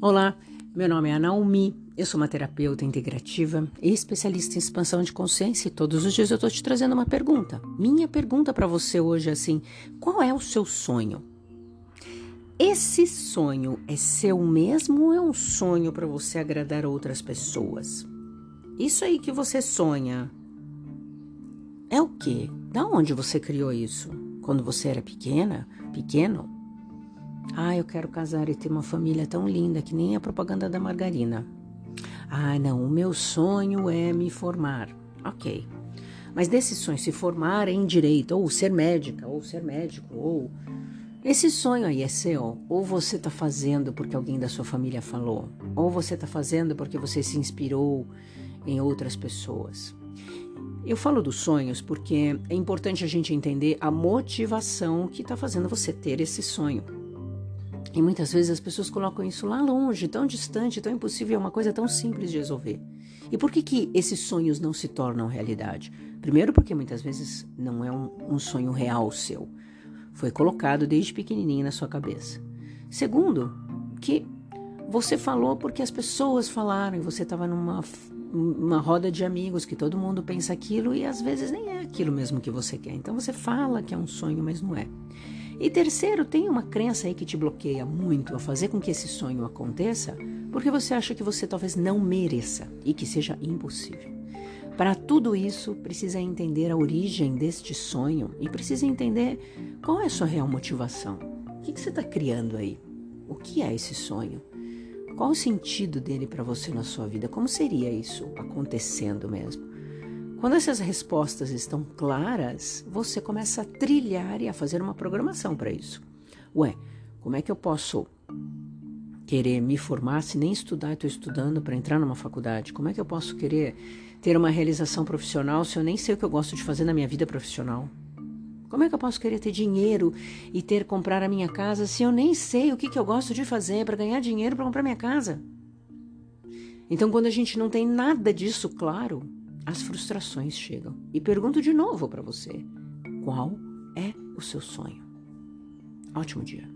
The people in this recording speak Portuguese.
Olá, meu nome é Naomi, eu sou uma terapeuta integrativa e especialista em expansão de consciência e todos os dias eu estou te trazendo uma pergunta. Minha pergunta para você hoje é assim: qual é o seu sonho? Esse sonho é seu mesmo ou é um sonho para você agradar outras pessoas? Isso aí que você sonha é o quê? Da onde você criou isso? Quando você era pequena? Pequeno? Ah, eu quero casar e ter uma família tão linda que nem a propaganda da margarina. Ah, não, o meu sonho é me formar. Ok. Mas desse sonho, se formar em direito, ou ser médica, ou ser médico, ou. Esse sonho aí é seu, ou você está fazendo porque alguém da sua família falou, ou você está fazendo porque você se inspirou em outras pessoas. Eu falo dos sonhos porque é importante a gente entender a motivação que está fazendo você ter esse sonho. E muitas vezes as pessoas colocam isso lá longe, tão distante, tão impossível, é uma coisa tão simples de resolver. E por que, que esses sonhos não se tornam realidade? Primeiro, porque muitas vezes não é um, um sonho real seu. Foi colocado desde pequenininho na sua cabeça. Segundo, que você falou porque as pessoas falaram e você estava numa uma roda de amigos que todo mundo pensa aquilo e às vezes nem é aquilo mesmo que você quer. Então você fala que é um sonho, mas não é. E terceiro, tem uma crença aí que te bloqueia muito a fazer com que esse sonho aconteça, porque você acha que você talvez não mereça e que seja impossível. Para tudo isso, precisa entender a origem deste sonho e precisa entender qual é a sua real motivação. O que, que você está criando aí? O que é esse sonho? Qual o sentido dele para você na sua vida? Como seria isso acontecendo mesmo? Quando essas respostas estão claras, você começa a trilhar e a fazer uma programação para isso. Ué, como é que eu posso querer me formar se nem estudar estou estudando para entrar numa faculdade? Como é que eu posso querer ter uma realização profissional se eu nem sei o que eu gosto de fazer na minha vida profissional? Como é que eu posso querer ter dinheiro e ter comprar a minha casa se eu nem sei o que, que eu gosto de fazer para ganhar dinheiro para comprar minha casa? Então, quando a gente não tem nada disso claro, as frustrações chegam. E pergunto de novo para você: qual é o seu sonho? Ótimo dia.